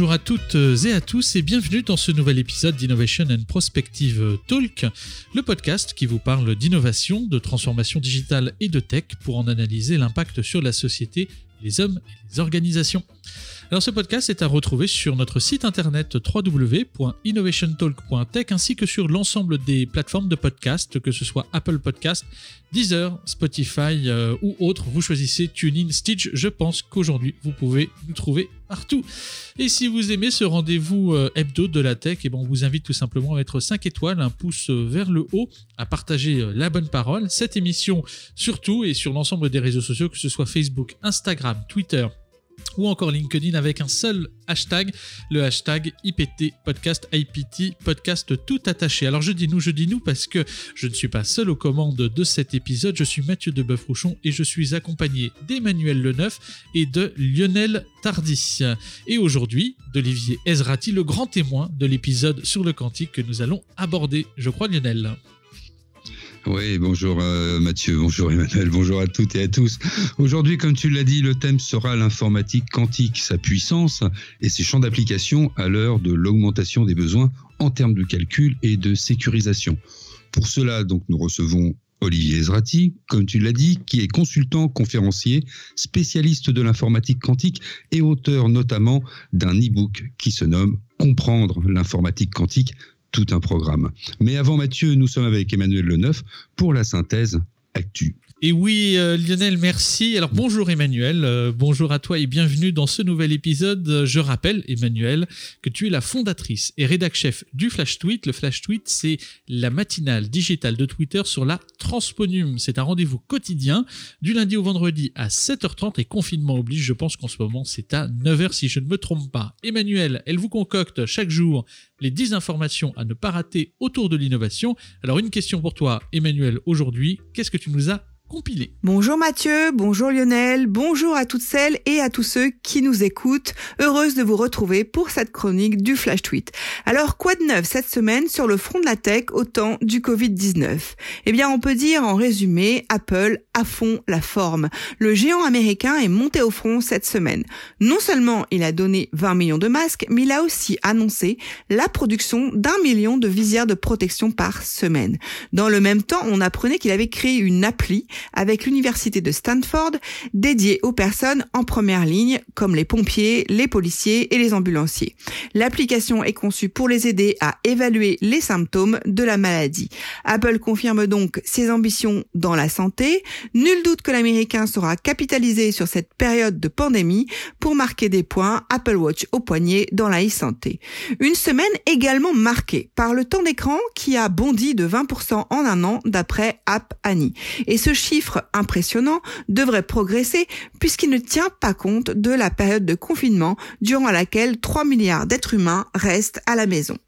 Bonjour à toutes et à tous et bienvenue dans ce nouvel épisode d'Innovation and Prospective Talk, le podcast qui vous parle d'innovation, de transformation digitale et de tech pour en analyser l'impact sur la société, les hommes et les organisations. Alors ce podcast est à retrouver sur notre site internet www.innovationtalk.tech ainsi que sur l'ensemble des plateformes de podcast, que ce soit Apple Podcast, Deezer, Spotify euh, ou autres. Vous choisissez TuneIn, Stitch. Je pense qu'aujourd'hui vous pouvez nous trouver partout. Et si vous aimez ce rendez-vous euh, hebdo de la tech, et eh bon, on vous invite tout simplement à mettre 5 étoiles, un pouce euh, vers le haut, à partager la bonne parole. Cette émission surtout et sur l'ensemble des réseaux sociaux, que ce soit Facebook, Instagram, Twitter, ou encore LinkedIn avec un seul hashtag, le hashtag IPT podcast, IPT podcast tout attaché. Alors je dis nous, je dis nous parce que je ne suis pas seul aux commandes de cet épisode, je suis Mathieu de rouchon et je suis accompagné d'Emmanuel Leneuf et de Lionel Tardy. Et aujourd'hui, d'Olivier Ezrati, le grand témoin de l'épisode sur le quantique que nous allons aborder. Je crois Lionel. Oui, bonjour euh, Mathieu, bonjour Emmanuel, bonjour à toutes et à tous. Aujourd'hui, comme tu l'as dit, le thème sera l'informatique quantique, sa puissance et ses champs d'application à l'heure de l'augmentation des besoins en termes de calcul et de sécurisation. Pour cela, donc, nous recevons Olivier Ezrati, comme tu l'as dit, qui est consultant, conférencier, spécialiste de l'informatique quantique et auteur notamment d'un e-book qui se nomme Comprendre l'informatique quantique tout un programme. Mais avant Mathieu, nous sommes avec Emmanuel Leneuf pour la synthèse Actu. Et oui, euh, Lionel, merci. Alors bonjour Emmanuel, euh, bonjour à toi et bienvenue dans ce nouvel épisode. Je rappelle, Emmanuel, que tu es la fondatrice et rédac-chef du Flash Tweet. Le Flash Tweet, c'est la matinale digitale de Twitter sur la Transponum. C'est un rendez-vous quotidien du lundi au vendredi à 7h30 et confinement oblige. Je pense qu'en ce moment, c'est à 9h si je ne me trompe pas. Emmanuel, elle vous concocte chaque jour les 10 informations à ne pas rater autour de l'innovation. Alors une question pour toi, Emmanuel, aujourd'hui, qu'est-ce que tu nous as Bonjour Mathieu, bonjour Lionel, bonjour à toutes celles et à tous ceux qui nous écoutent. Heureuse de vous retrouver pour cette chronique du Flash Tweet. Alors, quoi de neuf cette semaine sur le front de la tech au temps du Covid-19 Eh bien, on peut dire en résumé, Apple à fond la forme. Le géant américain est monté au front cette semaine. Non seulement il a donné 20 millions de masques, mais il a aussi annoncé la production d'un million de visières de protection par semaine. Dans le même temps, on apprenait qu'il avait créé une appli avec l'université de Stanford dédiée aux personnes en première ligne comme les pompiers, les policiers et les ambulanciers. L'application est conçue pour les aider à évaluer les symptômes de la maladie. Apple confirme donc ses ambitions dans la santé. Nul doute que l'américain sera capitalisé sur cette période de pandémie pour marquer des points Apple Watch au poignet dans la e-santé. Une semaine également marquée par le temps d'écran qui a bondi de 20% en un an d'après App Annie. Et ce chiffre impressionnant devrait progresser puisqu'il ne tient pas compte de la période de confinement durant laquelle 3 milliards d'êtres humains restent à la maison.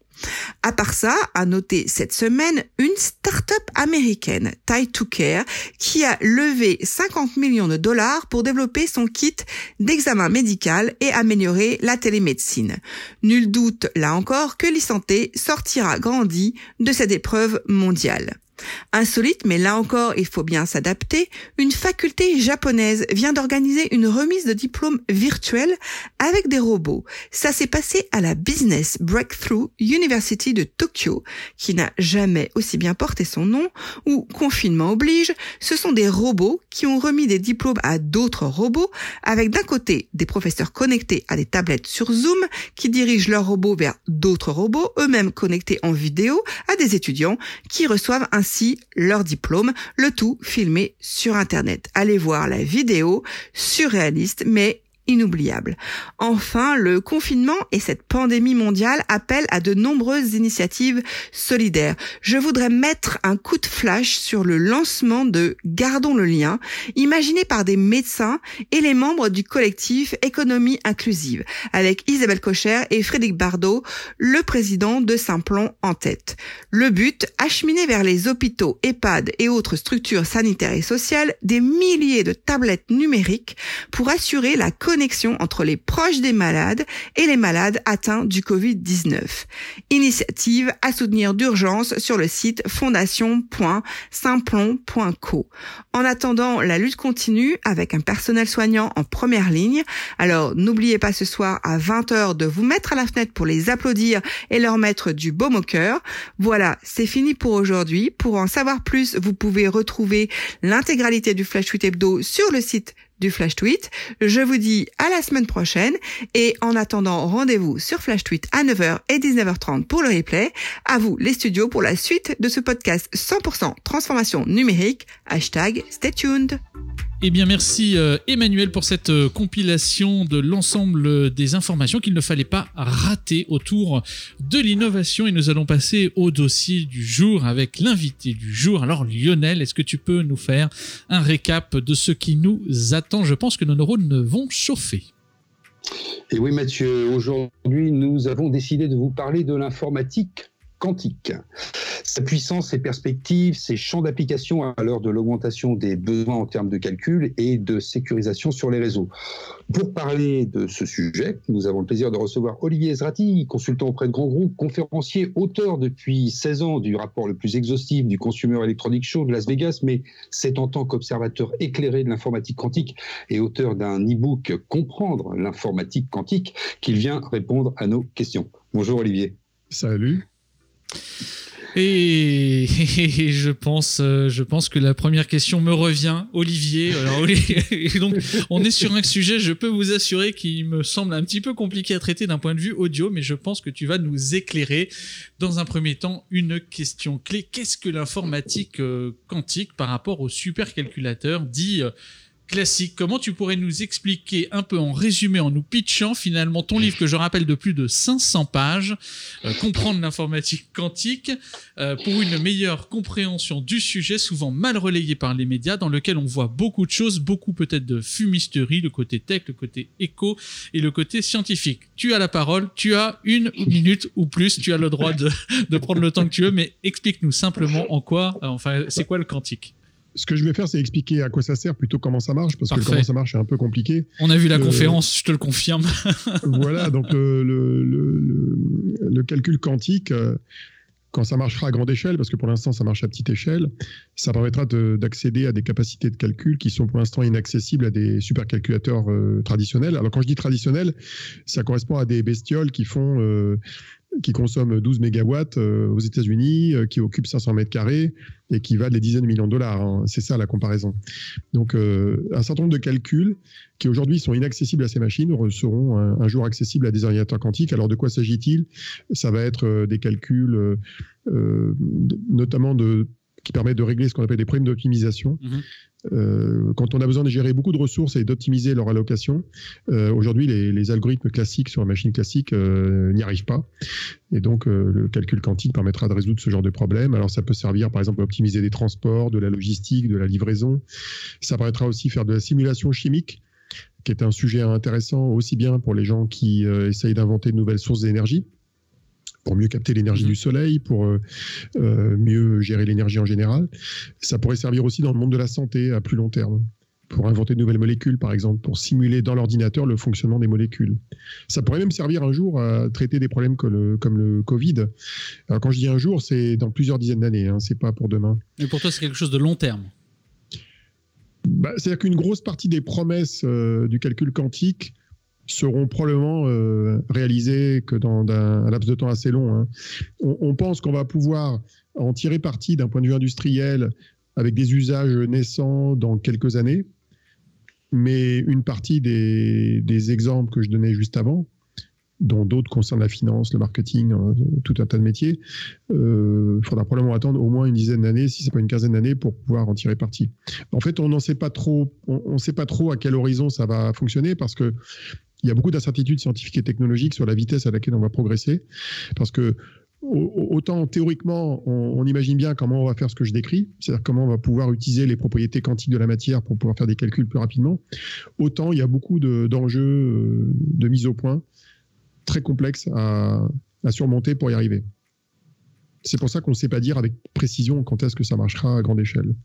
À part ça, à noter cette semaine une start-up américaine, Tie2Care, qui a levé 50 millions de dollars pour développer son kit d'examen médical et améliorer la télémédecine. Nul doute, là encore, que l'e-santé sortira grandi de cette épreuve mondiale. Insolite, mais là encore, il faut bien s'adapter, une faculté japonaise vient d'organiser une remise de diplôme virtuelle avec des robots. Ça s'est passé à la Business Breakthrough University de Tokyo, qui n'a jamais aussi bien porté son nom, où, confinement oblige, ce sont des robots qui ont remis des diplômes à d'autres robots, avec d'un côté des professeurs connectés à des tablettes sur Zoom, qui dirigent leurs robots vers d'autres robots, eux-mêmes connectés en vidéo à des étudiants, qui reçoivent ainsi leur diplôme, le tout filmé sur Internet. Allez voir la vidéo, surréaliste mais inoubliable. Enfin, le confinement et cette pandémie mondiale appellent à de nombreuses initiatives solidaires. Je voudrais mettre un coup de flash sur le lancement de Gardons le lien, imaginé par des médecins et les membres du collectif Économie inclusive, avec Isabelle Cocher et Frédéric Bardot, le président de Simplon en tête. Le but, acheminer vers les hôpitaux, EHPAD et autres structures sanitaires et sociales des milliers de tablettes numériques pour assurer la connexion entre les proches des malades et les malades atteints du Covid-19. Initiative à soutenir d'urgence sur le site fondation.simplon.co. En attendant, la lutte continue avec un personnel soignant en première ligne. Alors n'oubliez pas ce soir à 20h de vous mettre à la fenêtre pour les applaudir et leur mettre du baume au cœur. Voilà, c'est fini pour aujourd'hui. Pour en savoir plus, vous pouvez retrouver l'intégralité du Flash Tweet Hebdo sur le site Flash Tweet. Je vous dis à la semaine prochaine et en attendant, rendez-vous sur Flash Tweet à 9h et 19h30 pour le replay. À vous les studios pour la suite de ce podcast 100% transformation numérique. Hashtag stay tuned. Eh bien, merci euh, Emmanuel pour cette euh, compilation de l'ensemble des informations qu'il ne fallait pas rater autour de l'innovation. Et nous allons passer au dossier du jour avec l'invité du jour. Alors Lionel, est-ce que tu peux nous faire un récap de ce qui nous attend? Je pense que nos neurones vont chauffer. Et oui Mathieu, aujourd'hui nous avons décidé de vous parler de l'informatique quantique. Sa puissance, ses perspectives, ses champs d'application à l'heure de l'augmentation des besoins en termes de calcul et de sécurisation sur les réseaux. Pour parler de ce sujet, nous avons le plaisir de recevoir Olivier Ezrati, consultant auprès de grands groupes, conférencier, auteur depuis 16 ans du rapport le plus exhaustif du Consumer Electronic Show de Las Vegas, mais c'est en tant qu'observateur éclairé de l'informatique quantique et auteur d'un e-book Comprendre l'informatique quantique qu'il vient répondre à nos questions. Bonjour Olivier. Salut. Et, je pense, euh, je pense que la première question me revient, Olivier. On est sur un sujet, je peux vous assurer, qui me semble un petit peu compliqué à traiter d'un point de vue audio, mais je pense que tu vas nous éclairer. Dans un premier temps, une question clé. Qu'est-ce que l'informatique euh, quantique par rapport au supercalculateur dit euh, classique. Comment tu pourrais nous expliquer un peu en résumé, en nous pitchant finalement ton livre que je rappelle de plus de 500 pages, euh, Comprendre l'informatique quantique, euh, pour une meilleure compréhension du sujet, souvent mal relayé par les médias, dans lequel on voit beaucoup de choses, beaucoup peut-être de fumisterie, le côté tech, le côté éco et le côté scientifique. Tu as la parole, tu as une minute ou plus, tu as le droit de, prendre le temps que tu veux, mais explique-nous simplement en quoi, euh, enfin, c'est quoi le quantique? Ce que je vais faire, c'est expliquer à quoi ça sert plutôt comment ça marche, parce que comment ça marche est un peu compliqué. On a vu la euh, conférence, je te le confirme. voilà, donc le, le, calcul quantique, euh, quand ça marchera à grande échelle, parce que pour l'instant ça marche à petite échelle, ça permettra d'accéder à des capacités de calcul qui sont pour l'instant inaccessibles à des supercalculateurs euh, traditionnels. Alors quand je dis traditionnel, ça correspond à des bestioles qui font qui consomme 12 mégawatts euh, aux États-Unis, euh, qui occupe 500 mètres carrés et qui valent des dizaines de millions de dollars. Hein. C'est ça la comparaison. Donc, euh, un certain nombre de calculs qui aujourd'hui sont inaccessibles à ces machines seront un, jour accessibles à des ordinateurs quantiques. Alors, de quoi s'agit-il? Ça va être des calculs, notamment de qui permettent de régler ce qu'on appelle des problèmes d'optimisation. Mhm. Euh, quand on a besoin de gérer beaucoup de ressources et d'optimiser leur allocation, euh, aujourd'hui, les, algorithmes classiques sur une machine classique euh, n'y arrivent pas. Et donc, le calcul quantique permettra de résoudre ce genre de problème. Alors, ça peut servir, par exemple, à optimiser des transports, de la logistique, de la livraison. Ça permettra aussi de faire de la simulation chimique qui est un sujet intéressant aussi bien pour les gens qui essayent d'inventer de nouvelles sources d'énergie, pour mieux capter l'énergie mhm. du soleil, pour euh, euh, mieux gérer l'énergie en général. Ça pourrait servir aussi dans le monde de la santé à plus long terme pour inventer de nouvelles molécules, par exemple, pour simuler dans l'ordinateur le fonctionnement des molécules. Ça pourrait même servir un jour à traiter des problèmes comme le, comme le Covid. Alors, quand je dis un jour, c'est dans plusieurs dizaines d'années, hein, c'est pas pour demain. Mais pour toi, c'est quelque chose de long terme bah, C'est-à-dire qu'une grosse partie des promesses euh, du calcul quantique seront probablement euh, réalisés que dans un, laps de temps assez long. Hein. On, pense qu'on va pouvoir en tirer parti d'un point de vue industriel avec des usages naissants dans quelques années, mais une partie des, exemples que je donnais juste avant, dont d'autres concernent la finance, le marketing, euh, tout un tas de métiers, il euh, faudra probablement attendre au moins une dizaine d'années, si ce n'est pas une quinzaine d'années, pour pouvoir en tirer parti. En fait, on n'en sait pas trop, on ne sait pas trop à quel horizon ça va fonctionner parce que il y a beaucoup d'incertitudes scientifiques et technologiques sur la vitesse à laquelle on va progresser. Parce que autant théoriquement, on, imagine bien comment on va faire ce que je décris, c'est-à-dire comment on va pouvoir utiliser les propriétés quantiques de la matière pour pouvoir faire des calculs plus rapidement, autant il y a beaucoup d'enjeux euh, de, mise au point très complexes à, surmonter pour y arriver. C'est pour ça qu'on ne sait pas dire avec précision quand est-ce que ça marchera à grande échelle.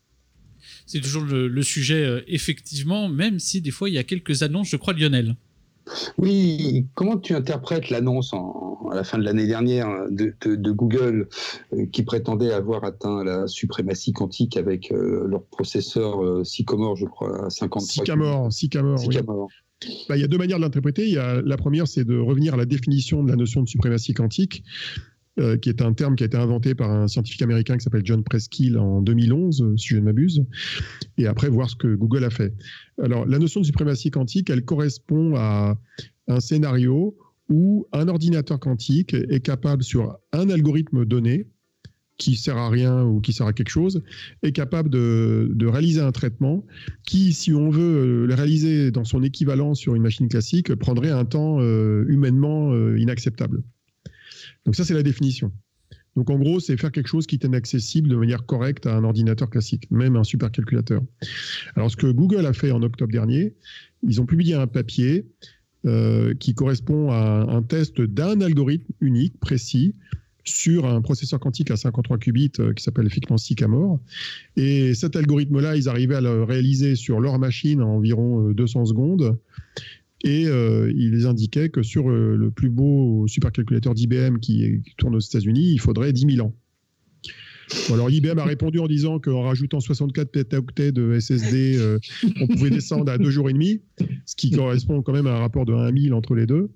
C'est toujours le, sujet, euh, effectivement, même si des fois il y a quelques annonces, je crois, Lionel. Oui, comment tu interprètes l'annonce à la fin de l'année dernière de, Google euh, qui prétendait avoir atteint la suprématie quantique avec euh, leur processeur Sycamore, je crois, à 53 Sycamore, Sycamore, Sycamore. Bah, il y a deux manières de l'interpréter. La première, c'est de revenir à la définition de la notion de suprématie quantique. Euh, qui est un terme qui a été inventé par un scientifique américain qui s'appelle John Preskill en 2011, euh, si je ne m'abuse, et après voir ce que Google a fait. Alors, la notion de suprématie quantique, elle correspond à un scénario où un ordinateur quantique est capable, sur un algorithme donné, qui sert à rien ou qui sert à quelque chose, est capable de, réaliser un traitement qui, si on veut le réaliser dans son équivalent sur une machine classique, prendrait un temps euh, humainement inacceptable. Donc ça, c'est la définition. Donc en gros, c'est faire quelque chose qui est inaccessible de manière correcte à un ordinateur classique, même un supercalculateur. Alors ce que Google a fait en octobre dernier, ils ont publié un papier euh, qui correspond à un test d'un algorithme unique, précis, sur un processeur quantique à 53 qubits euh, qui s'appelle effectivement Sycamore. Et cet algorithme-là, ils arrivaient à le réaliser sur leur machine en environ 200 euh, secondes. Et euh, il les indiquait que sur euh, le plus beau supercalculateur d'IBM qui, tourne aux États-Unis, il faudrait 10 000 ans. alors IBM a répondu en disant qu'en rajoutant 64 pétaoctets de SSD, euh, on pouvait descendre à deux jours et demi, ce qui correspond quand même à un rapport de 1 000 entre les deux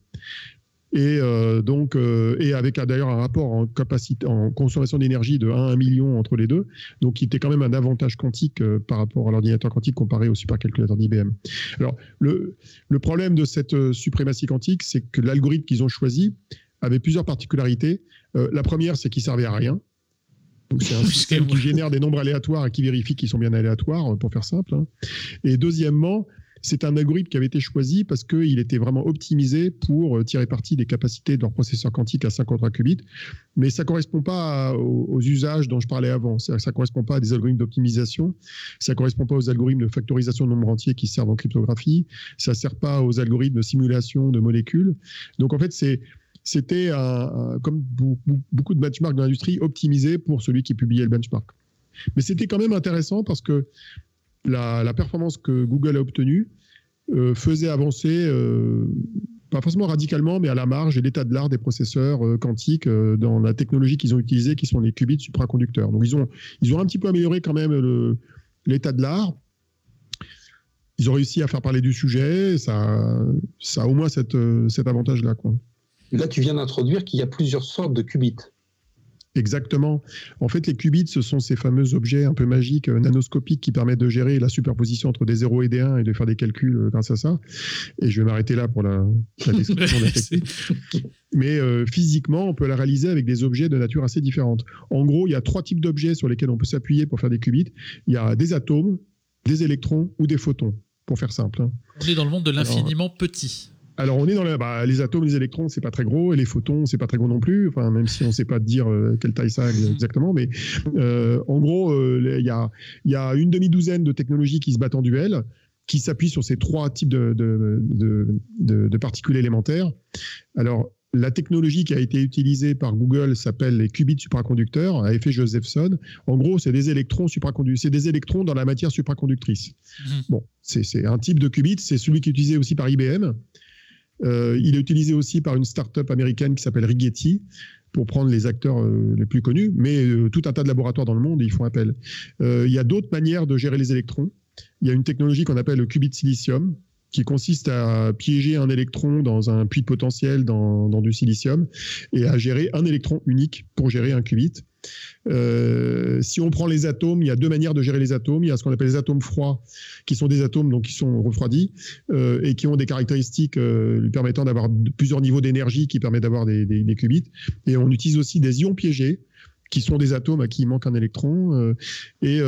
et euh, donc euh, et avec d'ailleurs un rapport en capacité en consommation d'énergie de 1 à 1 million entre les deux donc qui était quand même un avantage quantique euh, par rapport à l'ordinateur quantique comparé au supercalculateur d'IBM. Alors le le problème de cette suprématie quantique c'est que l'algorithme qu'ils ont choisi avait plusieurs particularités. la première c'est qu'il servait à rien. Donc c'est un système qui génère des nombres aléatoires et qui vérifie qu'ils sont bien aléatoires, pour faire simple. Hein. Et deuxièmement, c'est un algorithme qui avait été choisi parce qu'il était vraiment optimisé pour euh, tirer parti des capacités de leur processeur quantique à 53 qubits, mais ça ne correspond pas aux, usages dont je parlais avant. Ça ne correspond pas à des algorithmes d'optimisation, ça ne correspond pas aux algorithmes de factorisation de nombres entiers qui servent en cryptographie, ça ne sert pas aux algorithmes de simulation de molécules. Donc en fait, c'était comme beaucoup de benchmarks dans l'industrie, optimisé pour celui qui publiait le benchmark. Mais c'était quand même intéressant parce que la, performance que Google a obtenue euh, faisait avancer, euh, pas forcément radicalement, mais à la marge l'état de l'art des processeurs euh, quantiques dans la technologie qu'ils ont utilisée, qui sont les qubits supraconducteurs. Donc ils ont, ils ont un petit peu amélioré quand même l'état de l'art. Ils ont réussi à faire parler du sujet, ça, ça a au moins cet avantage-là. Là, tu viens d'introduire qu'il y a plusieurs sortes de qubits. Exactement. En fait, les qubits, ce sont ces fameux objets un peu magiques, euh, nanoscopiques, qui permettent de gérer la superposition entre des 0 et des 1 et de faire des calculs euh, grâce à ça. Et je vais m'arrêter là pour la, description de la technique. Mais euh, physiquement, on peut la réaliser avec des objets de nature assez différente. En gros, il y a trois types d'objets sur lesquels on peut s'appuyer pour faire des qubits. Il y a des atomes, des électrons ou des photons, pour faire simple. Hein. On est dans le monde de l'infiniment petit. Alors on est dans bah, les atomes, les électrons, c'est pas très gros, et les photons, c'est pas très gros non plus. Enfin, même si on sait pas dire euh, quelle taille ça a mm-hmm. exactement, mais euh, en gros, euh, il y, a, y, a, une demi douzaine de technologies qui se battent en duel, qui s'appuient sur ces trois types de, de, de, de, particules élémentaires. Alors la technologie qui a été utilisée par Google s'appelle les qubits supraconducteurs à effet Josephson. En gros, c'est des électrons supraconducteurs, c'est des électrons dans la matière supraconductrice. Mm-hmm. Bon, c'est un type de qubit, c'est celui qui est utilisé aussi par IBM. Euh, il est utilisé aussi par une start-up américaine qui s'appelle Rigetti pour prendre les acteurs euh, les plus connus, mais euh, tout un tas de laboratoires dans le monde, ils font appel. il y a d'autres manières de gérer les électrons. Il y a une technologie qu'on appelle le qubit silicium, qui consiste à piéger un électron dans un puits de potentiel dans, du silicium et à gérer un électron unique pour gérer un qubit. Euh, si on prend les atomes, il y a deux manières de gérer les atomes. Il y a ce qu'on appelle les atomes froids, qui sont des atomes donc qui sont refroidis euh, et qui ont des caractéristiques euh, lui permettant d'avoir plusieurs niveaux d'énergie qui permettent d'avoir des, qubits. Et on utilise aussi des ions piégés qui sont des atomes à qui il manque un électron. et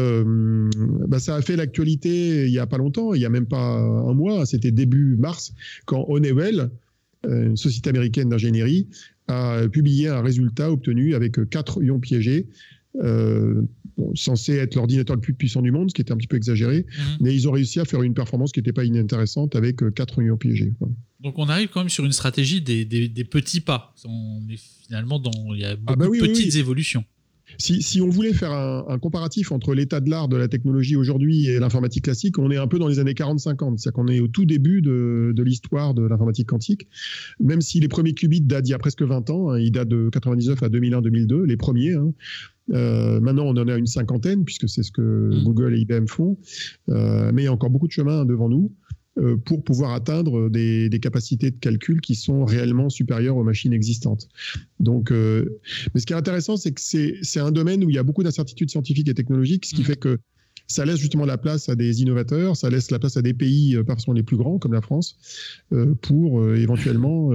bah, ça a fait l'actualité il y a pas longtemps, il y a même pas un mois, c'était début mars, quand Honeywell, une société américaine d'ingénierie, a publié un résultat obtenu avec quatre ions piégés. Euh, censé être l'ordinateur le plus puissant du monde, ce qui était un petit peu exagéré, mhm. mais ils ont réussi à faire une performance qui n'était pas inintéressante avec euh, quatre ions piégés. Donc on arrive quand même sur une stratégie des, petits pas. On est finalement dans il y a ah beaucoup bah de petites évolutions. Si, on voulait faire un, comparatif entre l'état de l'art de la technologie aujourd'hui et l'informatique classique, on est un peu dans les années 40-50. C'est-à-dire qu'on est au tout début de, l'histoire de l'informatique quantique. Même si les premiers qubits datent d'il y a presque 20 ans, hein, ils datent de 99 à 2001-2002, les premiers. Hein. Euh, maintenant, on en a une cinquantaine, puisque c'est ce que mmh. Google et IBM font. Euh, mais il y a encore beaucoup de chemin devant nous. Euh, pour pouvoir atteindre des, capacités de calcul qui sont réellement supérieures aux machines existantes. Donc, euh, mais ce qui est intéressant, c'est que c'est un domaine où il y a beaucoup d'incertitudes scientifiques et technologiques, ce qui mmh. fait que ça laisse justement la place à des innovateurs, ça laisse la place à des pays, euh, forcément les plus grands, comme la France, pour éventuellement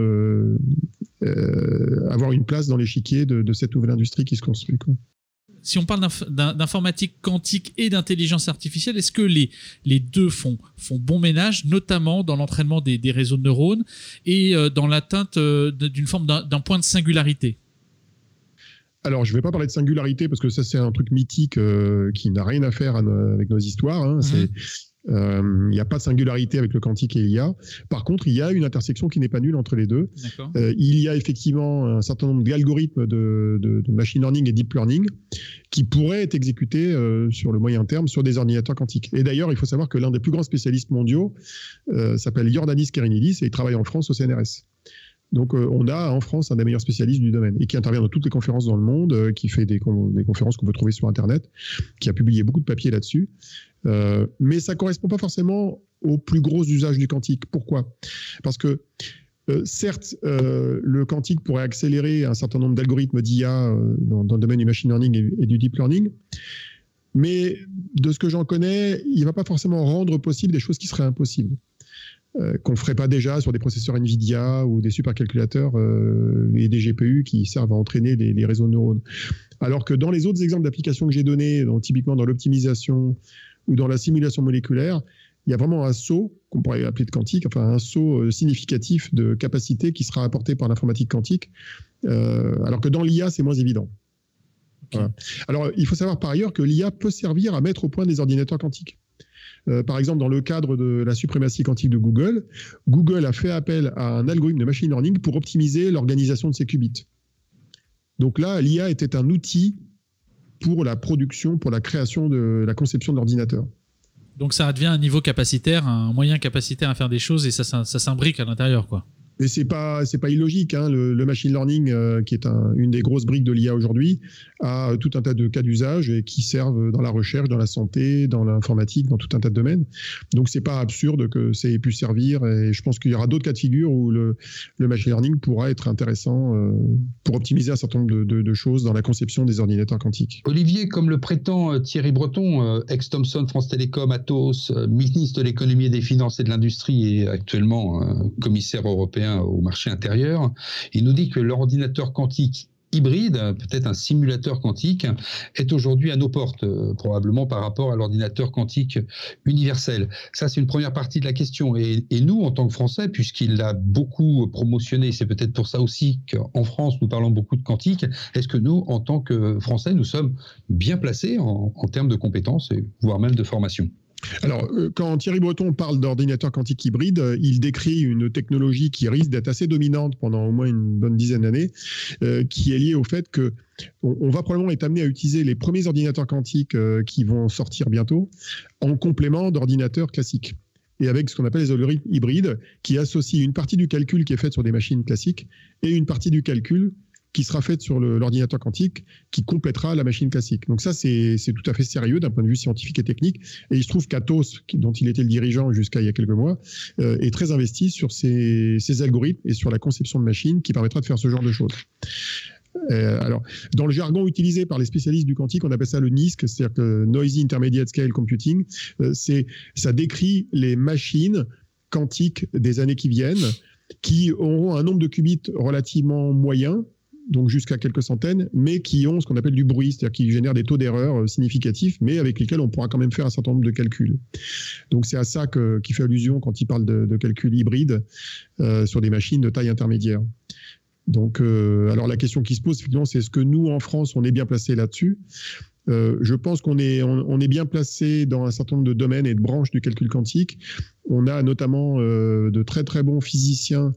avoir une place dans l'échiquier de, de, cette nouvelle industrie qui se construit. Quoi si on parle d'informatique quantique et d'intelligence artificielle, est-ce que les, les deux font, font bon ménage, notamment dans l'entraînement des, réseaux de neurones et euh, dans l'atteinte euh, d'une forme d'un point de singularité? Alors, je ne vais pas parler de singularité parce que ça, c'est un truc mythique euh, qui n'a rien à faire avec nos histoires. Hein. C'est Euh, il n'y a pas de singularité avec le quantique et l'IA. Par contre, il y a une intersection qui n'est pas nulle entre les deux. Euh, il y a effectivement un certain nombre d'algorithmes de, machine learning et deep learning qui pourraient être exécutés euh, sur le moyen terme sur des ordinateurs quantiques. Et d'ailleurs, il faut savoir que l'un des plus grands spécialistes mondiaux s'appelle Jordanis Kerinidis et il travaille en France au CNRS. Donc, on a en France un des meilleurs spécialistes du domaine et qui intervient dans toutes les conférences dans le monde, qui fait des, conférences qu'on peut trouver sur Internet, qui a publié beaucoup de papiers là-dessus. Euh, mais ça ne correspond pas forcément aux plus gros usages du quantique. Pourquoi? Parce que euh, certes, euh, le quantique pourrait accélérer un certain nombre d'algorithmes d'IA dans, le domaine du machine learning et, du deep learning, mais de ce que j'en connais, il ne va pas forcément rendre possible des choses qui seraient impossibles. Qu'on ne ferait pas déjà sur des processeurs NVIDIA ou des supercalculateurs et des GPU qui servent à entraîner les, les, réseaux de neurones. Alors que dans les autres exemples d'applications que j'ai donnés, typiquement dans l'optimisation, ou dans la simulation moléculaire, il y a vraiment un saut, qu'on pourrait appeler de quantique, enfin un saut euh, significatif de capacité qui sera apporté par l'informatique quantique, euh, alors que dans l'IA, c'est moins évident. Alors, il faut savoir par ailleurs que l'IA peut servir à mettre au point des ordinateurs quantiques. Euh, par exemple, dans le cadre de la suprématie quantique de Google, Google a fait appel à un algorithme de machine learning pour optimiser l'organisation de ses qubits. Donc là, l'IA était un outil pour la production, pour la création de la conception de l'ordinateur. Donc ça devient un niveau capacitaire, un moyen capacitaire à faire des choses et ça, ça, ça s'imbrique à l'intérieur. quoi. Et c'est pas c'est pas illogique. Hein. Le, machine learning, euh, qui est une des grosses briques de l'IA aujourd'hui, a tout un tas de cas d'usage et qui servent dans la recherche, dans la santé, dans l'informatique, dans tout un tas de domaines. Donc c'est pas absurde que ça ait pu servir. Et je pense qu'il y aura d'autres cas de figure où le, machine learning pourra être intéressant euh, pour optimiser un certain nombre de, choses dans la conception des ordinateurs quantiques. Olivier, comme le prétend euh, Thierry Breton, ex-Thomson, France Télécom, Atos, ministre de l'économie et des finances et de l'industrie et actuellement commissaire européen au marché intérieur. Il nous dit que l'ordinateur quantique hybride, peut-être un simulateur quantique, est aujourd'hui à nos portes, euh, probablement par rapport à l'ordinateur quantique universel. Ça, c'est une première partie de la question. Et, nous, en tant que Français, puisqu'il l'a beaucoup promotionné, c'est peut-être pour ça aussi qu'en France, nous parlons beaucoup de quantique, est-ce que nous, en tant que Français, nous sommes bien placés en, en termes de compétences, voire même de formation? Alors, euh, quand Thierry Breton parle d'ordinateur quantique hybride, euh, il décrit une technologie qui risque d'être assez dominante pendant au moins une bonne dizaine d'années, euh, qui est liée au fait que on, va probablement être amené à utiliser les premiers ordinateurs quantiques qui vont sortir bientôt en complément d'ordinateurs classiques. Et avec ce qu'on appelle les algorithmes hybrides, qui associent une partie du calcul qui est faite sur des machines classiques et une partie du calcul qui sera faite sur l'ordinateur quantique qui complétera la machine classique. Donc ça, c'est tout à fait sérieux d'un point de vue scientifique et technique. Et il se trouve qu'Atos, dont il était le dirigeant jusqu'à il y a quelques mois, euh, est très investi sur ces, algorithmes et sur la conception de machines qui permettra de faire ce genre de choses. Euh, alors, dans le jargon utilisé par les spécialistes du quantique, on appelle ça le NISC, c'est-à-dire Noisy Intermediate Scale Computing. Euh, ça décrit les machines quantiques des années qui viennent qui auront un nombre de qubits relativement moyen, donc jusqu'à quelques centaines, mais qui ont ce qu'on appelle du bruit, c'est-à-dire qui génèrent des taux d'erreur euh, significatifs, mais avec lesquels on pourra quand même faire un certain nombre de calculs. Donc c'est à ça que, qui fait allusion quand il parle de, calculs hybrides euh, sur des machines de taille intermédiaire. Donc, euh, alors la question qui se pose, effectivement, c'est est-ce que nous, en France, on est bien placé là-dessus? Euh, je pense qu'on est, on, est bien placé dans un certain nombre de domaines et de branches du calcul quantique. On a notamment euh, de très très bons physiciens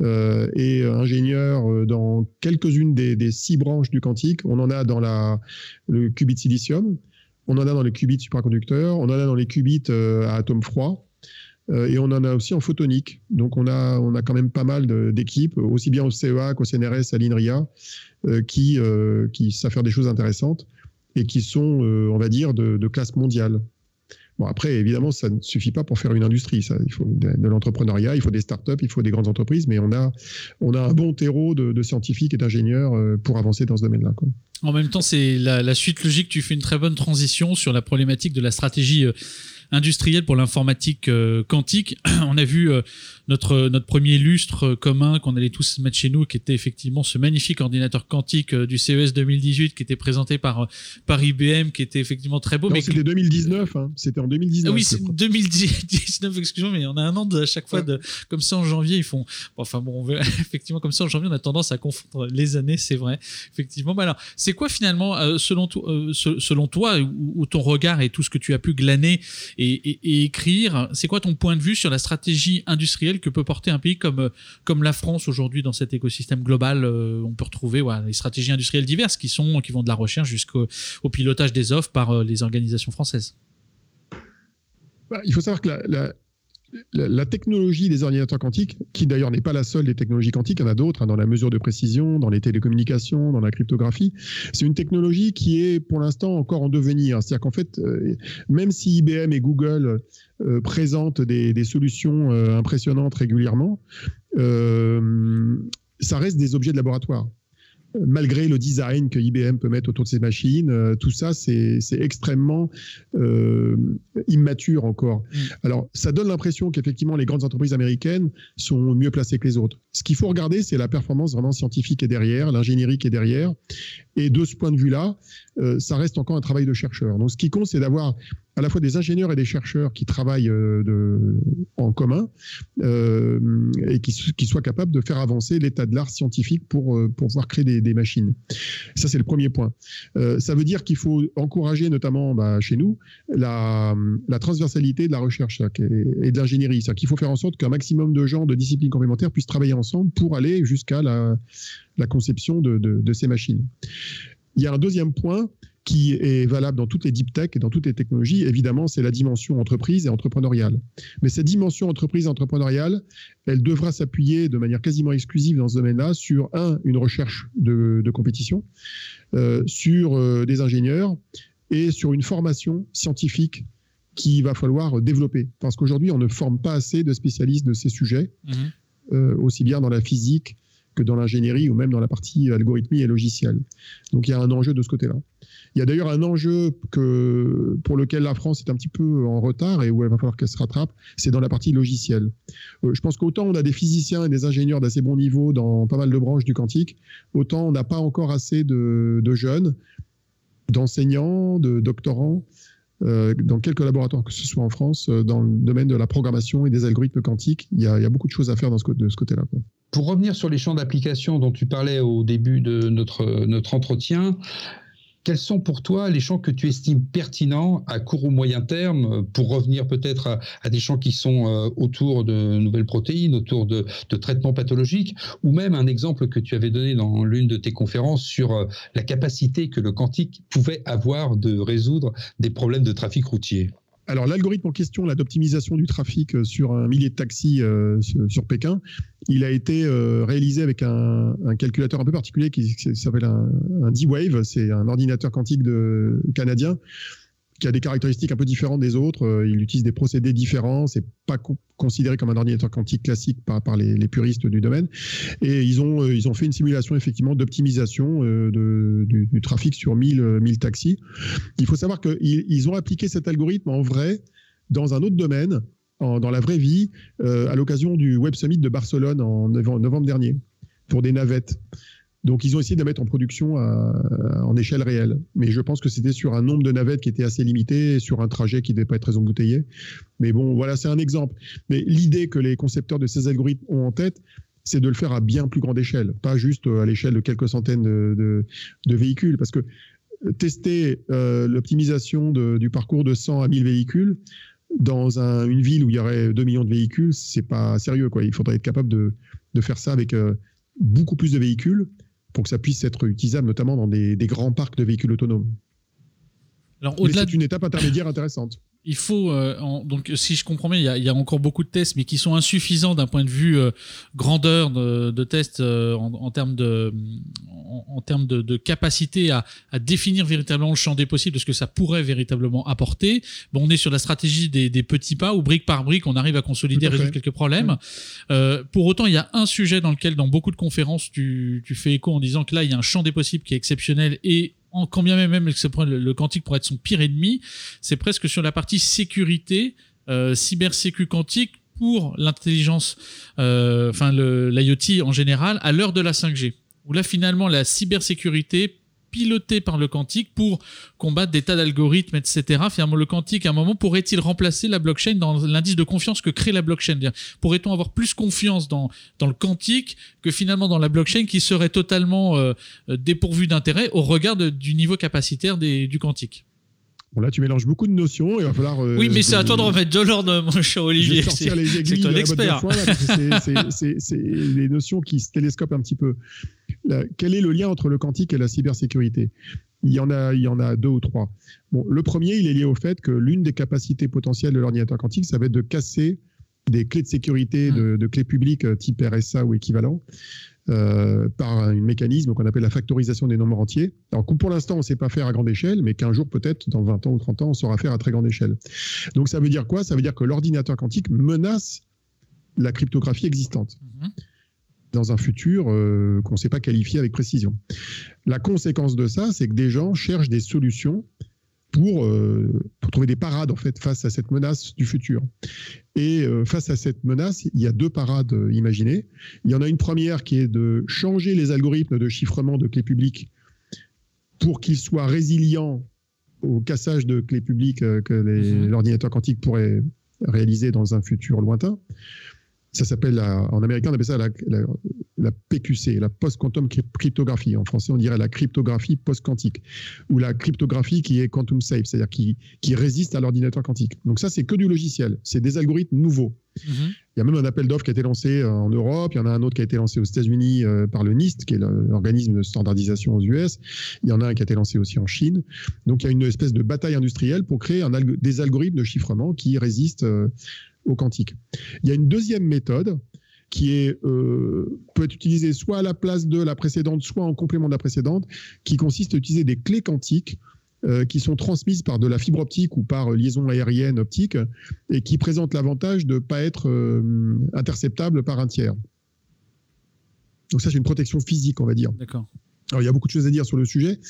euh, et ingénieurs dans quelques-unes des, six branches du quantique. On en a dans la, le qubit silicium, on en a dans les qubits supraconducteurs, on en a dans les qubits à atomes froids. Et on en a aussi en photonique. Donc on a, on a quand même pas mal d'équipes, aussi bien au CEA qu'au CNRS, à l'INRIA, qui, qui savent faire des choses intéressantes et qui sont, euh, on va dire, de, classe mondiale. Bon, après, évidemment, ça ne suffit pas pour faire une industrie. Ça. Il faut de, l'entrepreneuriat, il faut des startups, il faut des grandes entreprises, mais on a, on a un bon terreau de, scientifiques et d'ingénieurs euh, pour avancer dans ce domaine-là. En même temps, c'est la, la, suite logique. Tu fais une très bonne transition sur la problématique de la stratégie euh, industrielle pour l'informatique quantique. On a vu notre, notre premier lustre commun qu'on allait tous mettre chez nous, qui était effectivement ce magnifique ordinateur quantique euh, du CES 2018, qui était présenté par, par IBM, qui était effectivectivement très beau. Non, c'était 2019, hein. c'était en 2019. Ah oui, c'est 2019, excusez-moi, mais on a un an de, à chaque fois, de, comme ça en janvier, ils font. enfin bon, effectivement, comme ça en janvier, on a tendance à confondre les années, c'est vrai. Effectivement, alors, c'est quoi finalement, euh, selon, euh, selon toi, ou, ton regard et tout ce que tu as pu glaner et, écrire, c'est quoi ton point de vue sur la stratégie industrielle que peut porter un pays comme, comme la France aujourd'hui dans cet écosystème global. Euh, on peut retrouver voilà, des stratégies industrielles diverses qui, sont, qui vont de la recherche jusqu'au pilotage des offres par euh, les organisations françaises. Bah, il faut savoir que la, technologie des ordinateurs quantiques, qui d'ailleurs n'est pas la seule des technologies quantiques, il y en a d'autres, hein, dans la mesure de précision, dans les télécommunications, dans la cryptographie, c'est une technologie qui est pour l'instant encore en devenir. C'est-à-dire qu'en fait, euh, même si IBM et Google euh, présentent des, solutions euh, impressionnantes régulièrement, ça reste des objets de laboratoire malgré le design que IBM peut mettre autour de ces machines, tout ça, c'est extrêmement immature encore. Mm. Alors, ça donne l'impression qu'effectivement, les grandes entreprises américaines sont mieux placées que les autres. Ce qu'il faut regarder, c'est la performance vraiment scientifique qui est derrière, l'ingénierie qui est derrière. Et de ce point de vue-là, euh, ça reste encore un travail de chercheur. Donc, ce qui compte, c'est d'avoir à la fois des ingénieurs et des chercheurs qui travaillent euh, en commun euh, et qui, qui, soient capables de faire avancer l'état de l'art scientifique pour, euh, pour pouvoir créer des, machines. Ça, c'est le premier point. Ça veut dire qu'il faut encourager, notamment bah, chez nous, la, transversalité de la recherche et, de l'ingénierie. C'est-à-dire qu'il faut faire en sorte qu'un maximum de gens de disciplines complémentaires puissent travailler ensemble pour aller jusqu'à la, conception de, de ces machines. Il y a un deuxième point qui est valable dans toutes les deep tech et dans toutes les technologies, évidemment, c'est la dimension entreprise et entrepreneuriale. Mais cette dimension entreprise et entrepreneuriale, elle devra s'appuyer de manière quasiment exclusive dans ce domaine-là sur, un, une recherche de, compétition, euh, sur euh, des ingénieurs et sur une formation scientifique qu'il va falloir développer. Parce qu'aujourd'hui, on ne forme pas assez de spécialistes de ces sujets, mmh. euh, aussi bien dans la physique que dans l'ingénierie ou même dans la partie algorithmie et logiciel. Donc il y a un enjeu de ce côté-là. Il y a d'ailleurs un enjeu pour lequel la France est un petit peu en retard et où elle va falloir qu'elle se rattrape, c'est dans la partie logicielle. Euh, je pense qu'autant on a des physiciens et des ingénieurs d'assez bon niveau dans pas mal de branches du quantique, autant on n'a pas encore assez de, jeunes, d'enseignants, de doctorants, euh, dans quelques laboratoires que ce soit en France, euh, dans le domaine de la programmation et des algorithmes quantiques. Il y a, beaucoup de choses à faire dans ce, de ce côté-là. Pour revenir sur les champs d'application dont tu parlais au début de notre entretien, quels sont pour toi les champs que tu estimes pertinents à court ou moyen terme pour revenir peut-être à, des champs qui sont euh, autour de nouvelles protéines, autour de, traitements pathologiques, ou même un exemple que tu avais donné dans l'une de tes conférences sur euh, la capacité que le quantique pouvait avoir de résoudre des problèmes de trafic routier? Alors l'algorithme en question, d'optimisation du trafic euh, sur un millier de taxis euh, sur Pékin, il a été euh, réalisé avec un, calculateur un peu particulier qui, s'appelle un, D-Wave, c'est un ordinateur quantique canadien qui a des caractéristiques un peu différentes des autres. Euh, il utilise des procédés différents. C'est pas considéré comme un ordinateur quantique classique par, les, puristes du domaine. Et ils ont, euh, ils ont fait une simulation effectivement d'optimisation euh, du, trafic sur 1000, 1000 taxis. Il faut savoir qu'ils ils ont appliqué cet algorithme en vrai dans un autre domaine, dans la vraie vie, à l'occasion du Web Summit de Barcelone en novembre dernier, pour des navettes. Donc, ils ont essayé de la mettre en production en échelle réelle. Mais je pense que c'était sur un nombre de navettes qui était assez limité, sur un trajet qui ne devait pas être très embouteillé. Mais bon, voilà, c'est un exemple. Mais l'idée que les concepteurs de ces algorithmes ont en tête, c'est de le faire à bien plus grande échelle, pas juste à l'échelle de quelques centaines de, véhicules. Parce que tester euh, l'optimisation du parcours de 100 à 1000 véhicules dans une ville où il y aurait 2 millions de véhicules, c'est pas sérieux. Quoi. Il faudrait être capable de, faire ça avec euh, beaucoup plus de véhicules pour que ça puisse être utilisable, notamment dans des, des grands parcs de véhicules autonomes. Alors, au-delà c'est une étape intermédiaire intéressante il faut euh, donc si je comprends bien, il y, a, encore beaucoup de tests, mais qui sont insuffisants d'un point de vue euh, grandeur de, tests euh, en, termes de en, termes de, capacité à, définir véritablement le champ des possibles de ce que ça pourrait véritablement apporter. Bon, on est sur la stratégie des, petits pas où brique par brique on arrive à consolider, résoudre quelques problèmes. pour autant, il y a un sujet dans lequel dans beaucoup de conférences tu, tu fais écho en disant que là il y a un champ des possibles qui est exceptionnel et en, quand bien même le, le quantique pourrait être son pire ennemi, c'est presque sur la partie sécurité, euh, quantique pour l'intelligence, euh, enfin l'IoT en général, à l'heure de la 5G. Où là finalement la cybersécurité piloté par le quantique pour combattre des tas d'algorithmes, etc. Finalement, le quantique, à un moment, pourrait-il remplacer la blockchain dans l'indice de confiance que crée la blockchain? Pourrait-on avoir plus confiance dans, dans le quantique que finalement dans la blockchain qui serait totalement euh, dépourvue d'intérêt au regard du niveau capacitaire des, du quantique? Bon, là, tu mélanges beaucoup de notions. Il va falloir. Euh, oui, mais c'est à toi de remettre de l'ordre, mon cher Olivier. C'est toi l'expert. C'est les notions qui se télescopent un petit peu. Quel est le lien entre le quantique et la cybersécurité? Il y, en a, il y en a deux ou trois. Bon, le premier, il est lié au fait que l'une des capacités potentielles de l'ordinateur quantique, ça va être de casser des clés de sécurité, hum. de, clés publiques euh, type RSA ou équivalent, euh, par un mécanisme qu'on appelle la factorisation des nombres entiers. Alors, pour l'instant, on ne sait pas faire à grande échelle, mais qu'un jour, peut-être, dans 20 ans ou 30 ans, on saura faire à très grande échelle. Donc, ça veut dire quoi? Ça veut dire que l'ordinateur quantique menace la cryptographie existante. Mhm. Dans un futur euh, qu'on ne sait pas qualifier avec précision. La conséquence de ça, c'est que des gens cherchent des solutions pour, euh, pour, trouver des parades en fait face à cette menace du futur. Et euh, face à cette menace, il y a deux parades imaginées. Il y en a une première qui est de changer les algorithmes de chiffrement de clés publiques pour qu'ils soient résilients au cassage de clés publiques que l'ordinateur quantique pourrait réaliser dans un futur lointain ça s'appelle, en américain, on appelle ça la, la, PQC, la post-quantum cryptographie. En français, on dirait la cryptographie post-quantique, ou la cryptographie qui est quantum safe, c'est-à-dire qui, qui résiste à l'ordinateur quantique. Donc ça, c'est que du logiciel, c'est des algorithmes nouveaux. Mm-hmm. Il y a même un appel d'offres qui a été lancé euh, en Europe, il y en a un autre qui a été lancé aux États-Unis euh, par le NIST, qui est l'organisme de standardisation aux US. Il y en a un qui a été lancé aussi en Chine. Donc il y a une espèce de bataille industrielle pour créer un des algorithmes de chiffrement qui résistent euh, au quantique. Il y a une deuxième méthode qui est, euh, peut être utilisée soit à la place de la précédente, soit en complément de la précédente, qui consiste à utiliser des clés quantiques euh, qui sont transmises par de la fibre optique ou par liaison aérienne optique et qui présentent l'avantage de ne pas être euh, interceptable par un tiers. Donc ça, c'est une protection physique, on va dire. D'accord. Alors, il y a beaucoup de choses à dire sur le sujet,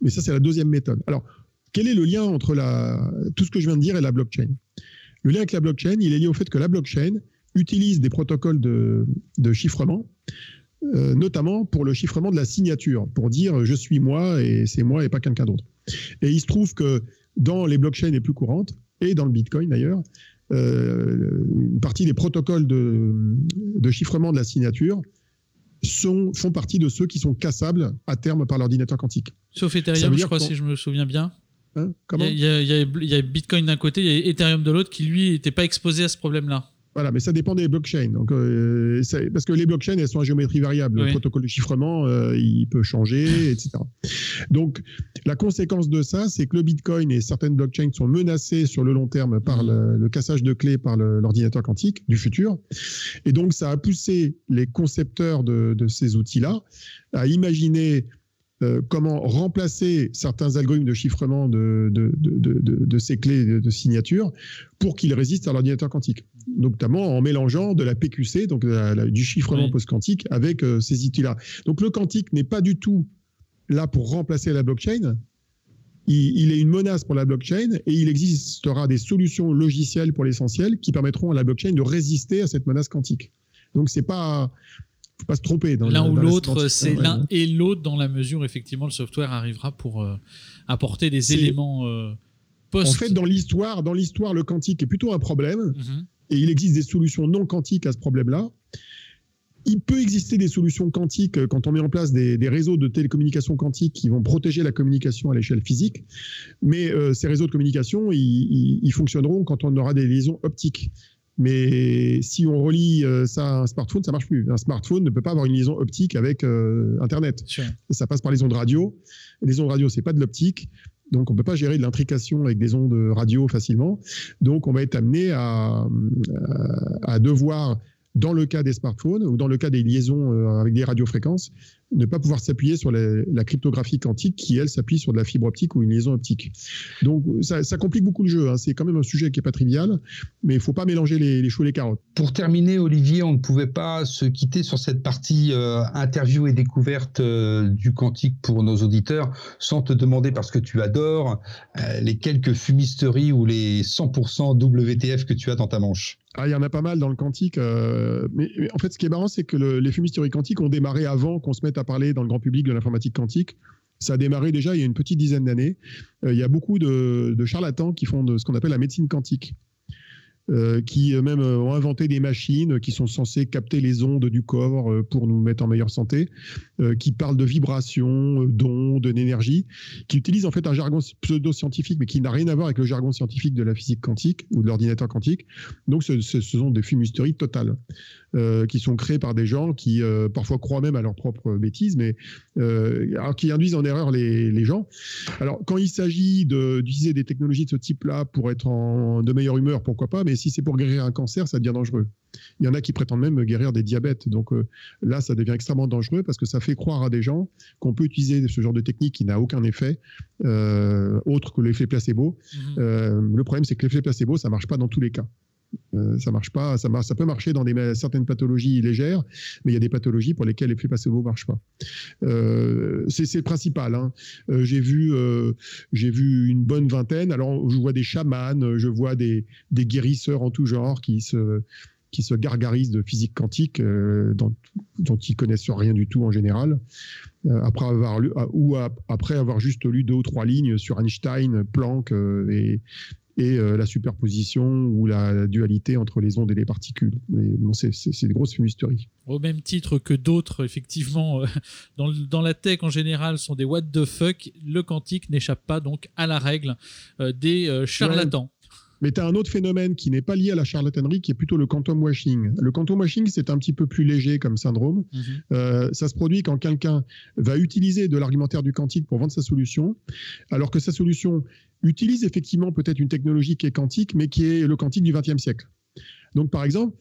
mais ça, c'est la deuxième méthode. Alors, quel est le lien entre la, tout ce que je viens de dire et la blockchain? Le lien avec la blockchain, il est lié au fait que la blockchain utilise des protocoles de, chiffrement, euh, notamment pour le chiffrement de la signature, pour dire je suis moi et c'est moi et pas quelqu'un d'autre. Et il se trouve que dans les blockchains les plus courantes, et dans le Bitcoin d'ailleurs, euh, une partie des protocoles de, chiffrement de la signature sont, font partie de ceux qui sont cassables à terme par l'ordinateur quantique. Sauf Ethereum, je crois, si je me souviens bien. Hein, il y, a Bitcoin d'un côté, il y a Ethereum de l'autre qui, lui, n'était pas exposé à ce problème-là. Voilà, mais ça dépend des blockchains. Donc, euh, parce que les blockchains, elles sont à géométrie variable. Le protocole de chiffrement, euh, il peut changer, etc. Donc, la conséquence de ça, c'est que le Bitcoin et certaines blockchains sont menacées sur le long terme par mmh. le, cassage de clés par l'ordinateur quantique du futur. Et donc, ça a poussé les concepteurs de, de ces outils-là à imaginer euh, comment remplacer certains algorithmes de chiffrement de, de, ces clés de, signature pour qu'ils résistent à l'ordinateur quantique. Notamment en mélangeant de la PQC, donc du chiffrement post-quantique, avec euh, ces outils-là. Donc le quantique n'est pas du tout là pour remplacer la blockchain. Il, il, est une menace pour la blockchain et il existera des solutions logicielles pour l'essentiel qui permettront à la blockchain de résister à cette menace quantique. Donc c'est pas faut pas se tromper. L'un ou l'autre, c'est l'un et l'autre dans la mesure effectivement le software arrivera pour euh, apporter des éléments euh, post. En fait, dans l'histoire, dans l'histoire, le quantique est plutôt un problème mhm. et il existe des solutions non quantiques à ce problème-là. il peut exister des solutions quantiques euh, quand on met en place des, réseaux de télécommunications quantiques qui vont protéger la communication à l'échelle physique, mais euh, ces réseaux de communication, ils, fonctionneront quand on aura des liaisons optiques. Mais si on relie euh, ça à un smartphone, ça marche plus. Un smartphone ne peut pas avoir une liaison optique avec Internet. Ça passe par les ondes radio. Les ondes radio, c'est pas de l'optique. Donc, on ne peut pas gérer de l'intrication avec des ondes radio facilement. Donc, on va être amené à, à devoir dans le cas des smartphones ou dans le cas des liaisons euh, avec des radiofréquences, ne pas pouvoir s'appuyer sur la, cryptographie quantique qui, elle, s'appuie sur de la fibre optique ou une liaison optique. Donc, ça, complique beaucoup le jeu. Hein. C'est quand même un sujet qui n'est pas trivial, mais il ne faut pas mélanger les, choux et les carottes. Pour terminer, Olivier, on ne pouvait pas se quitter sur cette partie euh, interview et découverte euh, du quantique pour nos auditeurs sans te demander, parce que tu adores, les quelques fumisteries ou les 100% WTF que tu as dans ta manche. Ah, il y en a pas mal dans le quantique. mais, en fait, ce qui est marrant, c'est que les fumisteries quantiques ont démarré avant qu'on se mette à parler dans le grand public de l'informatique quantique. Ça a démarré déjà il y a une petite dizaine d'années. Euh, il y a beaucoup de, de, charlatans qui font de ce qu'on appelle la médecine quantique. Euh, qui même euh, ont inventé des machines qui sont censées capter les ondes du corps euh, pour nous mettre en meilleure santé, qui parlent de vibrations, d'ondes, d'énergie, qui utilisent en fait un jargon pseudo-scientifique, mais qui n'a rien à voir avec le jargon scientifique de la physique quantique ou de l'ordinateur quantique. Donc ce, sont des fumisteries totales. Qui sont créées par des gens qui parfois croient même à leurs propres bêtises, mais qui induisent en erreur les, les gens. Alors quand il s'agit d'utiliser des technologies de ce type-là pour être en, de meilleure humeur, pourquoi pas, mais si c'est pour guérir un cancer, ça devient dangereux. Il y en a qui prétendent même guérir des diabètes. Donc euh, là, ça devient extrêmement dangereux parce que ça fait croire à des gens qu'on peut utiliser ce genre de technique qui n'a aucun effet euh, autre que l'effet placebo. Euh, le problème, c'est que l'effet placebo, ça marche pas dans tous les cas. Euh, ça marche pas, ça, peut marcher dans certaines pathologies légères, mais il y a des pathologies pour lesquelles l'effet placebo ne marche pas. Euh, c'est le principal. Hein. Euh, j'ai vu, une bonne vingtaine. Alors, je vois des chamans, je vois des, guérisseurs en tout genre qui se qui se gargarisent de physique quantique, dont, dont, ils connaissent rien du tout en général, après avoir lu, ou après avoir juste lu deux ou trois lignes sur Einstein, Planck et, et euh, la superposition ou la, dualité entre les ondes et les particules. Mais bon, c'est des grosses fumisteries. Au même titre que d'autres, effectivement, euh, dans, dans, la tech en général, sont des what the fuck, le quantique n'échappe pas donc à la règle euh, des charlatans. Mais tu as un autre phénomène qui n'est pas lié à la charlatanerie, qui est plutôt le quantum washing. Le quantum washing, c'est un petit peu plus léger comme syndrome. Mhm. ça se produit quand quelqu'un va utiliser de l'argumentaire du quantique pour vendre sa solution, alors que sa solution utilise effectivement peut-être une technologie qui est quantique, mais qui est le quantique du XXe siècle. Donc, par exemple,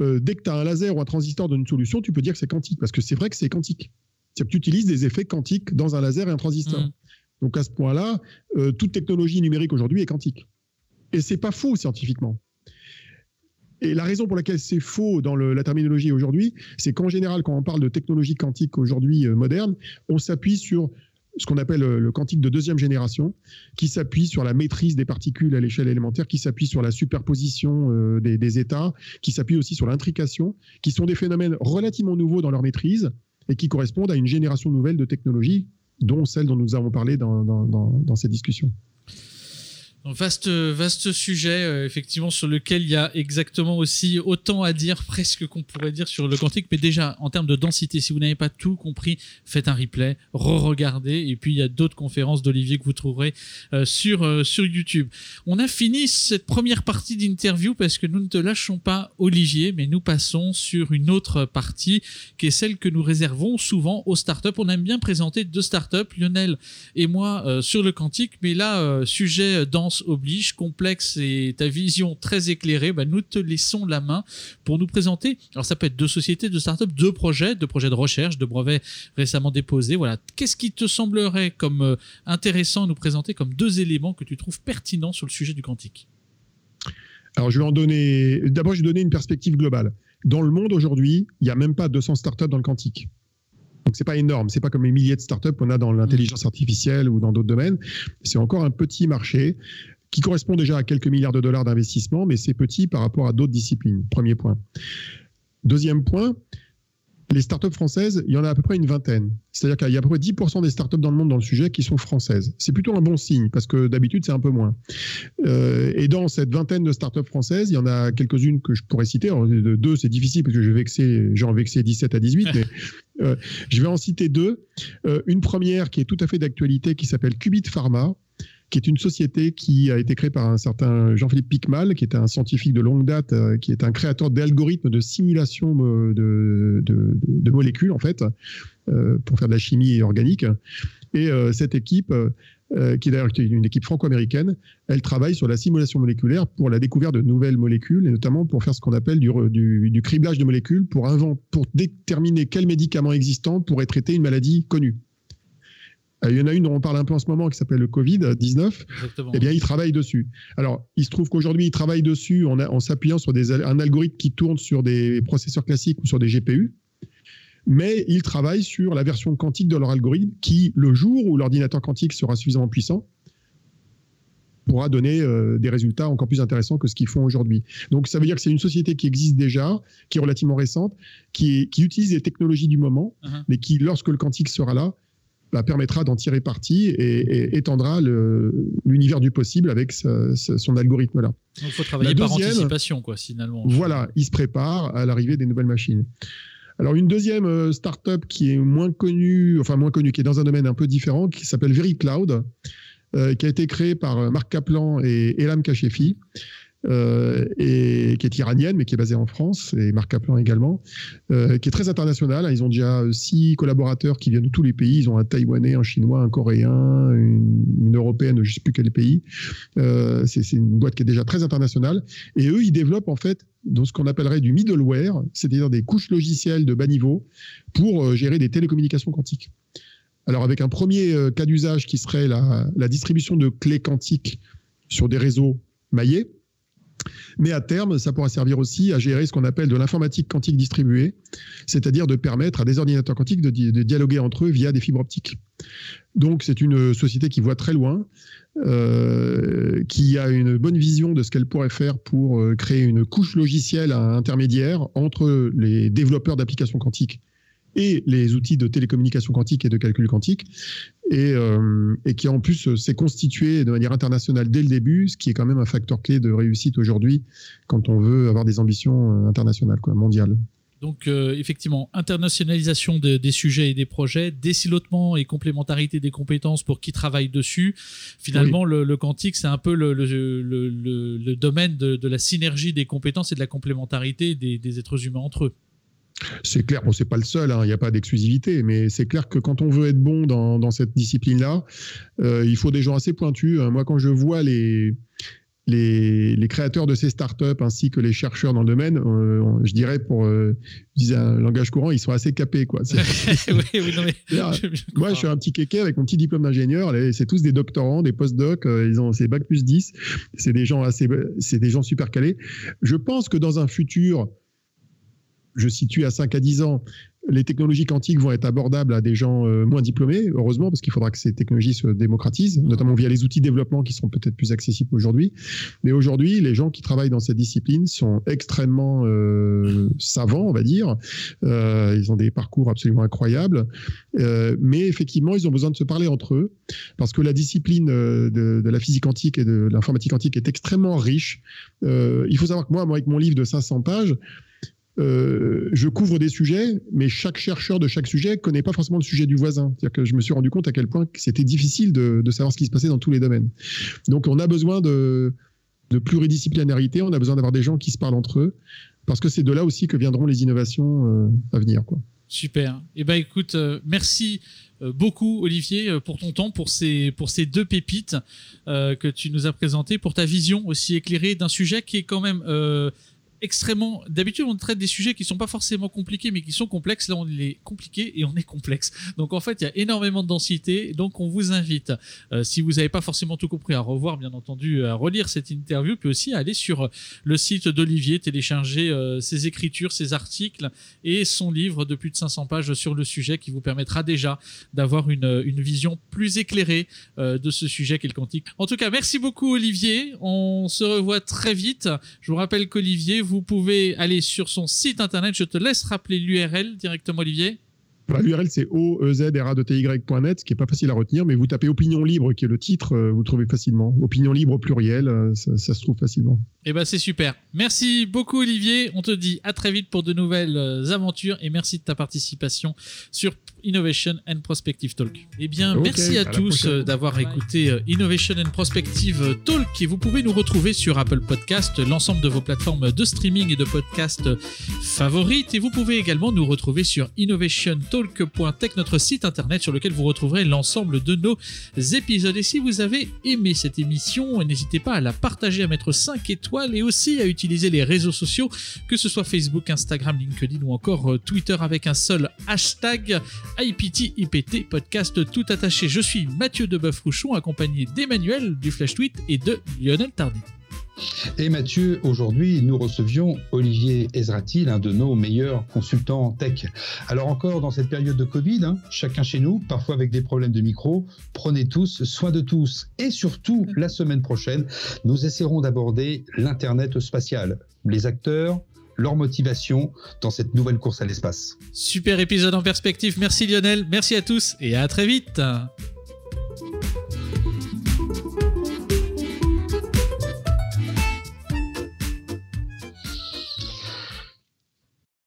euh, dès que tu as un laser ou un transistor dans une solution, tu peux dire que c'est quantique, parce que c'est vrai que c'est quantique. C'est que tu utilises des effets quantiques dans un laser et un transistor. Mmh. Donc, à ce point-là, euh, toute technologie numérique aujourd'hui est quantique. Et c'est pas faux scientifiquement. Et la raison pour laquelle c'est faux dans la terminologie aujourd'hui, c'est qu'en général, quand on parle de technologie quantique aujourd'hui euh, moderne, on s'appuie sur ce qu'on appelle euh, le quantique de deuxième génération, qui s'appuie sur la maîtrise des particules à l'échelle élémentaire, qui s'appuie sur la superposition euh, des, états, qui s'appuie aussi sur l'intrication, qui sont des phénomènes relativement nouveaux dans leur maîtrise et qui correspondent à une génération nouvelle de technologies, dont celle dont nous avons parlé dans, dans cette Vaste, vaste sujet, euh, effectivement, sur lequel il y a exactement aussi autant à dire, presque qu'on pourrait dire sur le quantique. Mais déjà, en termes de densité, si vous n'avez pas tout compris, faites un replay, re-regardez. Et puis, il y a d'autres conférences d'Olivier que vous trouverez euh, sur, euh, sur YouTube. On a fini cette première partie d'interview parce que nous ne te lâchons pas, Olivier, mais nous passons sur une autre partie qui est celle que nous réservons souvent aux startups. On aime bien présenter deux startups, Lionel et moi, sur le quantique. Mais là, sujet dense oblige, complexe et ta vision très éclairée, bah, nous te laissons la main pour nous présenter. Alors ça peut être deux sociétés, deux startups, deux projets, deux projets de recherche, de brevets récemment déposés. Voilà. Qu'est-ce qui te semblerait comme euh, intéressant à nous présenter comme deux éléments que tu trouves pertinents sur le sujet du quantique? Alors, je vais en donner. D'abord, je vais donner une perspective globale. Dans le monde aujourd'hui, il n'y a même pas 200 startups dans le quantique. Donc c'est pas énorme, c'est pas comme les milliers de startups qu'on a dans l'intelligence artificielle ou dans d'autres domaines. C'est encore un petit marché qui correspond déjà à quelques milliards de dollars d'investissement, mais c'est petit par rapport à d'autres disciplines. Premier point. Deuxième point, les startups françaises, il y en a à peu près une vingtaine. C'est-à-dire qu'il y a à peu près 10% des startups dans le monde dans le sujet qui sont françaises. C'est plutôt un bon signe parce que d'habitude, c'est un peu moins. Euh, et dans cette vingtaine de startups françaises, il y en a quelques-unes que je pourrais citer. Alors, deux, c'est difficile parce que je vais vexer, j'en vexé 17 à 18, mais euh, je vais en citer deux. Euh, une première qui est tout à fait d'actualité qui s'appelle Qubit Pharma qui est une société qui a été créée par un certain Jean-Philippe Picmal, qui est un scientifique de longue date, euh, qui est un créateur d'algorithmes de simulation de, molécules, en fait, pour faire de la chimie organique. Et cette équipe, qui est d'ailleurs une équipe franco-américaine, elle travaille sur la simulation moléculaire pour la découverte de nouvelles molécules, et notamment pour faire ce qu'on appelle du, du, criblage de molécules, pour, pour déterminer quel médicament existant pourrait traiter une maladie connue. Euh, il y en a une dont on parle un peu en ce moment qui s'appelle le Covid-19. Eh bien, ils travaillent dessus. Alors, il se trouve qu'aujourd'hui, ils travaillent dessus en, en s'appuyant sur des, un algorithme qui tourne sur des processeurs classiques ou sur des GPU. Mais ils travaillent sur la version quantique de leur algorithme qui, le jour où l'ordinateur quantique sera suffisamment puissant, pourra donner euh, des résultats encore plus intéressants que ce qu'ils font aujourd'hui. Donc ça veut dire que c'est une société qui existe déjà, qui est relativement récente, qui, qui utilise les technologies du moment, uh-huh. mais qui, lorsque le quantique sera là, bah, permettra d'en tirer parti et, étendra l'univers du possible avec son algorithme-là. Il faut travailler par anticipation, quoi, finalement. Voilà, il se prépare à l'arrivée des nouvelles machines. Alors une deuxième euh, startup qui est moins connue, enfin moins connue, qui est dans un domaine un peu différent, qui s'appelle VeryCloud, euh, qui a été créée par euh, Marc Kaplan et Elam Kachefi. Euh, et qui est iranienne, mais qui est basée en France, et Marc Kaplan également, euh, qui est très internationale. Ils ont déjà six collaborateurs qui viennent de tous les pays. Ils ont un Taïwanais, un Chinois, un Coréen, une, Européenne, je ne sais plus quel pays. Euh, c'est une boîte qui est déjà très internationale. Et eux, ils développent en fait dans ce qu'on appellerait du middleware, c'est-à-dire des couches logicielles de bas niveau pour gérer des télécommunications quantiques. Alors avec un premier cas d'usage qui serait la distribution de clés quantiques sur des réseaux maillés, mais à terme, ça pourra servir aussi à gérer ce qu'on appelle de l'informatique quantique distribuée, c'est-à-dire de permettre à des ordinateurs quantiques de, dialoguer entre eux via des fibres optiques. Donc c'est une société qui voit très loin, euh, qui a une bonne vision de ce qu'elle pourrait faire pour euh, créer une couche logicielle intermédiaire entre les développeurs d'applications quantiques et les outils de télécommunication quantique et de calcul quantique, et, euh, et qui en plus s'est constitué de manière internationale dès le début, ce qui est quand même un facteur clé de réussite aujourd'hui quand on veut avoir des ambitions euh, internationales, quoi, mondiales. Donc euh, effectivement, internationalisation des sujets et des projets, décilotement et complémentarité des compétences pour qui travaille dessus. Finalement, le, quantique, c'est un peu le, le, domaine de, la synergie des compétences et de la complémentarité des, des êtres humains entre eux. C'est clair, bon, c'est pas le seul, hein, il n'y a pas d'exclusivité, mais c'est clair que quand on veut être bon dans, cette discipline-là, euh, il faut des gens assez pointus. Hein. Moi, quand je vois les, les, créateurs de ces startups ainsi que les chercheurs dans le domaine, euh, je dirais pour euh, un langage courant, ils sont assez capés. Quoi. moi, je suis un petit kéké avec mon petit diplôme d'ingénieur. C'est tous des doctorants, des post-docs. ils ont ces bac plus 10. C'est des gens assez, c'est des gens super calés. Je pense que dans un futur je situe à 5 à 10 ans, les technologies quantiques vont être abordables à des gens euh, moins diplômés, heureusement, parce qu'il faudra que ces technologies se démocratisent, notamment via les outils de développement qui sont peut-être plus accessibles aujourd'hui. Mais aujourd'hui, les gens qui travaillent dans cette discipline sont extrêmement euh, savants, on va dire. Euh, ils ont des parcours absolument incroyables. mais effectivement, ils ont besoin de se parler entre eux, parce que la discipline de, la physique quantique et de l'informatique quantique est extrêmement riche. il faut savoir que moi, avec mon livre de 500 pages, euh, je couvre des sujets, mais chaque chercheur de chaque sujet connaît pas forcément le sujet du voisin. C'est-à-dire que je me suis rendu compte à quel point c'était difficile de, savoir ce qui se passait dans tous les domaines. Donc on a besoin de, pluridisciplinarité, on a besoin d'avoir des gens qui se parlent entre eux, parce que c'est de là aussi que viendront les innovations euh, à venir. Quoi. Super. Eh ben écoute, euh, merci beaucoup Olivier pour ton temps, pour ces, pour ces deux pépites que tu nous as présentées, pour ta vision aussi éclairée d'un sujet qui est quand même extrêmement. D'habitude, on traite des sujets qui sont pas forcément compliqués, mais qui sont complexes. Là, on est compliqué et on est complexe. Donc, en fait, il y a énormément de densité. Donc, on vous invite, euh, si vous n'avez pas forcément tout compris, à revoir, bien entendu, à relire cette interview, puis aussi à aller sur le site d'Olivier, télécharger euh, ses écritures, ses articles et son livre de plus de 500 pages sur le sujet qui vous permettra déjà d'avoir une, vision plus éclairée euh, de ce sujet qu'est le quantique. En tout cas, merci beaucoup, Olivier. On se revoit très vite. Je vous rappelle qu'Olivier, vous pouvez aller sur son site internet. Je te laisse rappeler l'URL directement, Olivier. L'URL c'est oezra2ty.net, ce qui est pas facile à retenir, mais vous tapez Opinion libre, qui est le titre, euh, vous trouvez facilement. Opinion libre au pluriel, euh, ça, ça se trouve facilement. Eh ben c'est super. Merci beaucoup Olivier. On te dit à très vite pour de nouvelles euh, aventures et merci de ta participation sur Innovation and Prospective Talk. Eh bien, merci à, tous euh, d'avoir écouté euh, Innovation and Prospective Talk. Et vous pouvez nous retrouver sur Apple Podcast, l'ensemble de vos plateformes de streaming et de podcast favorites. Et vous pouvez également nous retrouver sur innovationtalk.tech, notre site internet sur lequel vous retrouverez l'ensemble de nos épisodes. Et si vous avez aimé cette émission, n'hésitez pas à la partager, à mettre 5 étoiles et aussi à utiliser les réseaux sociaux, que ce soit Facebook, Instagram, LinkedIn ou encore euh, Twitter avec un seul hashtag IPT IPT podcast tout attaché. Je suis Mathieu Deboeuf-Rouchon accompagné d'Emmanuel du Flash Tweet et de Lionel Tardy. Et Mathieu, aujourd'hui, nous recevions Olivier Ezrati, l'un de nos meilleurs consultants tech. Alors encore dans cette période de Covid, hein, chacun chez nous, parfois avec des problèmes de micro, prenez tous soin de tous. Et surtout, la semaine prochaine, nous essaierons d'aborder l'Internet spatial, les acteurs, leur motivation dans cette nouvelle course à l'espace. Super épisode en perspective. Merci Lionel, merci à tous et à très vite.